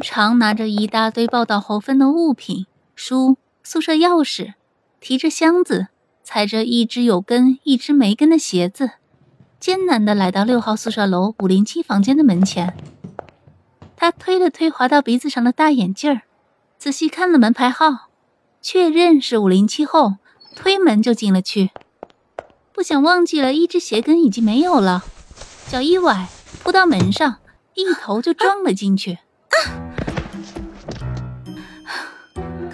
常拿着一大堆报道后分的物品，书、宿舍钥匙，提着箱子，踩着一只有跟、一只没跟的鞋子，艰难的来到六号宿舍楼五零七房间的门前。他推了推滑到鼻子上的大眼镜儿，仔细看了门牌号，确认是五零七后，推门就进了去。不想忘记了一只鞋跟已经没有了，脚一崴，扑到门上，一头就撞了进去。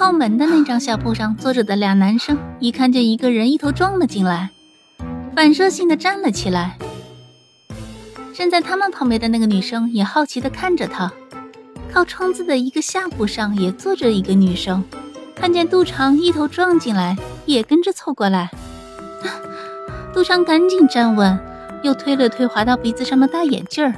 靠门的那张下铺上坐着的俩男生，一看见一个人一头撞了进来，反射性的站了起来。站在他们旁边的那个女生也好奇的看着他。靠窗子的一个下铺上也坐着一个女生，看见杜长一头撞进来，也跟着凑过来。杜长赶紧站稳，又推了推滑到鼻子上的大眼镜儿，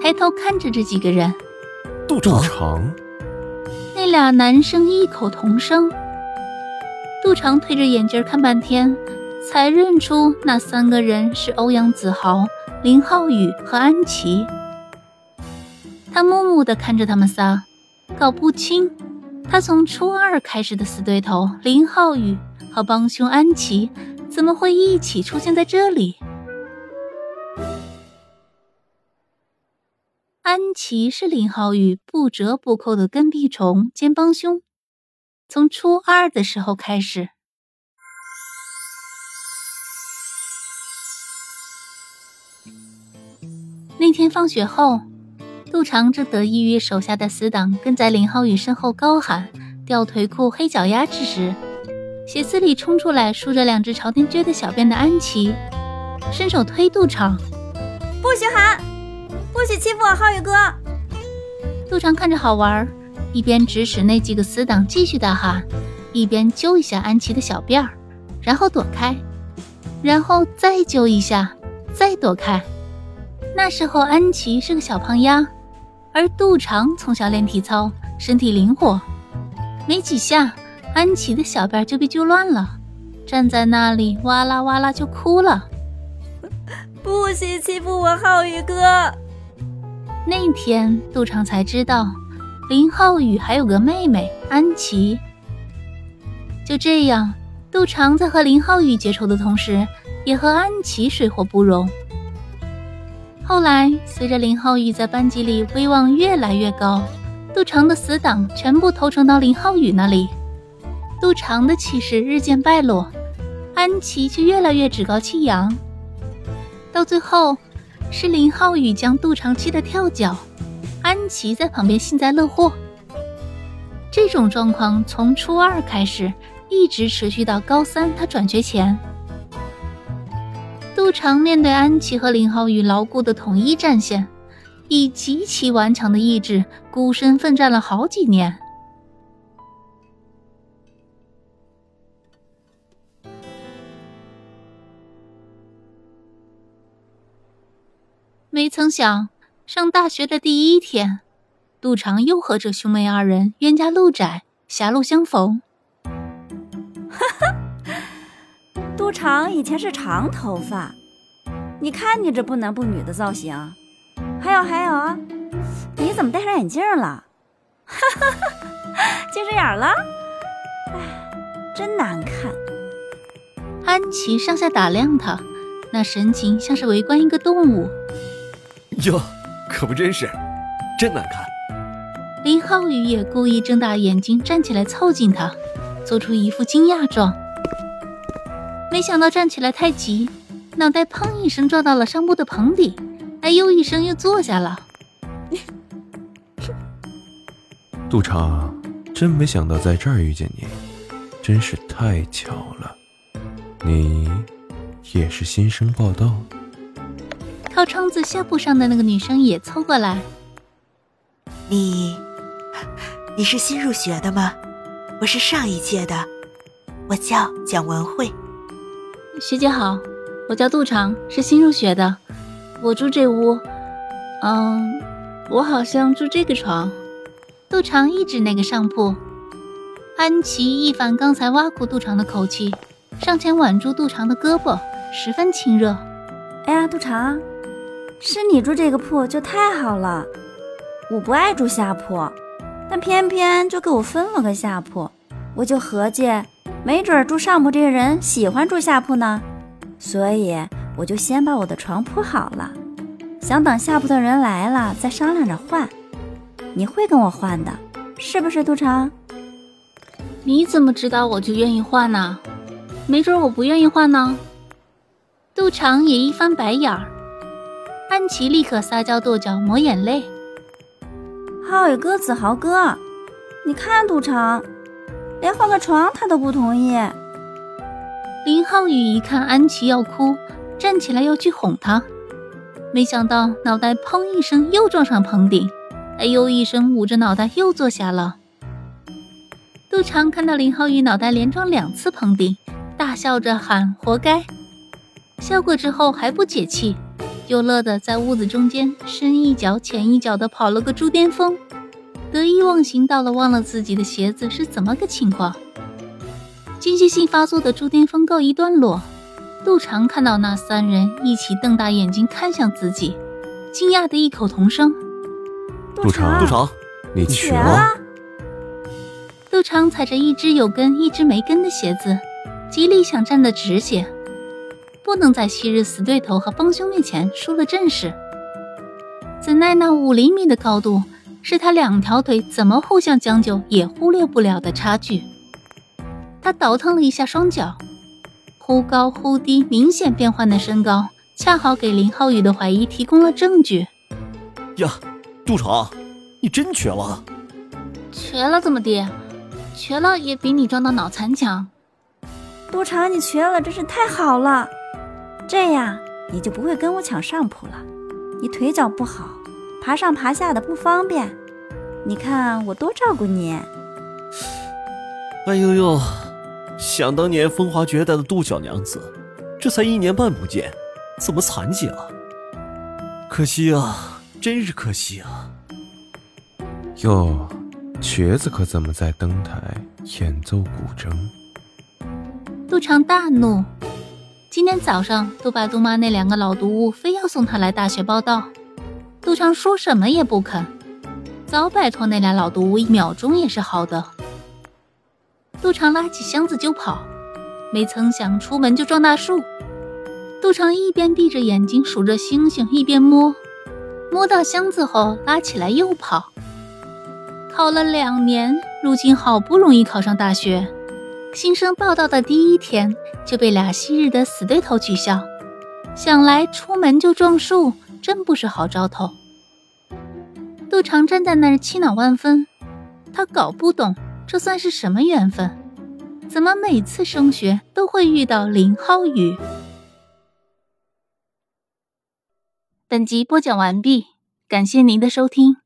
抬头看着这几个人。杜长，俩男生异口同声。杜长推着眼镜看半天，才认出那三个人是欧阳子豪、林浩宇和安琪。他木木的看着他们仨，搞不清，他从初二开始的死对头林浩宇和帮凶安琪，怎么会一起出现在这里？安琪是林浩宇不折不扣的跟屁虫兼帮凶，从初二的时候开始。那天放学后，杜长正得意于手下的死党跟在林浩宇身后高喊“吊腿裤黑脚丫”之时，鞋子里冲出来梳着两只朝天撅的小辫的安琪，伸手推杜长：“不许喊！”不许欺负我浩宇哥！杜长看着好玩，一边指使那几个死党继续大喊，一边揪一下安琪的小辫儿，然后躲开，然后再揪一下，再躲开。那时候安琪是个小胖丫，而杜长从小练体操，身体灵活，没几下，安琪的小辫就被揪乱了，站在那里哇啦哇啦就哭了。不许欺负我浩宇哥！那天，杜长才知道林浩宇还有个妹妹安琪。就这样，杜长在和林浩宇结仇的同时，也和安琪水火不容。后来，随着林浩宇在班级里威望越来越高，杜长的死党全部投诚到林浩宇那里，杜长的气势日渐败落，安琪却越来越趾高气扬。到最后。是林浩宇将杜长气得跳脚，安琪在旁边幸灾乐祸。这种状况从初二开始，一直持续到高三，他转学前。杜长面对安琪和林浩宇牢固的统一战线，以极其顽强的意志，孤身奋战了好几年。没曾想，上大学的第一天，杜长又和这兄妹二人冤家路窄，狭路相逢。哈哈，杜长以前是长头发，你看你这不男不女的造型，还有还有啊，你怎么戴上眼镜了？哈哈哈，近视眼了？哎，真难看。安琪上下打量他，那神情像是围观一个动物。哟，可不真是，真难看。林浩宇也故意睁大眼睛站起来凑近他，做出一副惊讶状。没想到站起来太急，脑袋砰一声撞到了商铺的棚顶，哎呦一声又坐下了。杜长，真没想到在这儿遇见你，真是太巧了。你也是新生报道？靠窗子下铺上的那个女生也凑过来。你，你是新入学的吗？我是上一届的，我叫蒋文慧。学姐好，我叫杜长，是新入学的。我住这屋，嗯，我好像住这个床。杜长一指那个上铺。安琪一反刚才挖苦杜长的口气，上前挽住杜长的胳膊，十分亲热。哎呀，杜长，是你住这个铺就太好了。我不爱住下铺，但偏偏就给我分了个下铺，我就合计，没准住上铺这个人喜欢住下铺呢，所以我就先把我的床铺好了，想等下铺的人来了再商量着换。你会跟我换的，是不是，杜长？你怎么知道我就愿意换呢？没准我不愿意换呢。杜长也一翻白眼儿，安琪立刻撒娇跺脚抹眼泪。浩宇哥，子豪哥，你看杜长，连换个床他都不同意。林浩宇一看安琪要哭，站起来要去哄她，没想到脑袋砰一声又撞上棚顶，哎呦一声捂着脑袋又坐下了。杜长看到林浩宇脑袋连撞两次棚顶，大笑着喊：“活该！”笑过之后还不解气，又乐得在屋子中间深一脚浅一脚的跑了个猪癫疯，得意忘形到了忘了自己的鞋子是怎么个情况。间歇性发作的猪癫疯告一段落，杜长看到那三人一起瞪大眼睛看向自己，惊讶的异口同声：“杜长，杜长，你瘸了！”杜长踩着一只有跟一只没跟的鞋子，极力想站得直些，不能在昔日死对头和帮凶面前输了阵势。怎奈那五厘米的高度，是他两条腿怎么互相将就也忽略不了的差距。他倒腾了一下双脚，忽高忽低、明显变换的身高，恰好给林浩宇的怀疑提供了证据。呀，杜长，你真瘸了？瘸了怎么的？瘸了也比你撞到脑残强。杜长，你瘸了真是太好了，这样你就不会跟我抢上铺了。你腿脚不好，爬上爬下的不方便。你看我多照顾你。哎呦呦，想当年风华绝代的杜小娘子，这才一年半不见，怎么残疾了？可惜啊，真是可惜啊！哟。瘸子可怎么在灯台演奏古筝？杜长大怒，今天早上杜爸杜妈那两个老毒物非要送他来大学报道，杜长说什么也不肯，早摆脱那俩老毒物一秒钟也是好的。杜长拉起箱子就跑，没曾想出门就撞大树。杜长一边闭着眼睛数着星星，一边摸，摸到箱子后拉起来又跑。考了两年，如今好不容易考上大学，新生报道的第一天就被俩昔日的死对头取笑，想来出门就撞树，真不是好兆头。杜长站在那儿气恼万分，他搞不懂这算是什么缘分，怎么每次升学都会遇到林浩宇？本集播讲完毕，感谢您的收听。